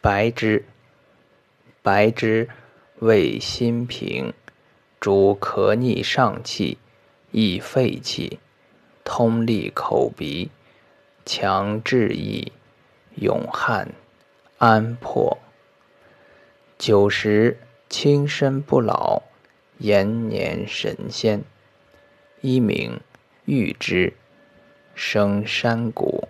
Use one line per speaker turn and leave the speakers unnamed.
白之，白之，味辛平，主咳逆上气，益肺气，通利口鼻，强志意，勇悍，安魄。久食，轻身不老，延年神仙。一名玉之，生山谷。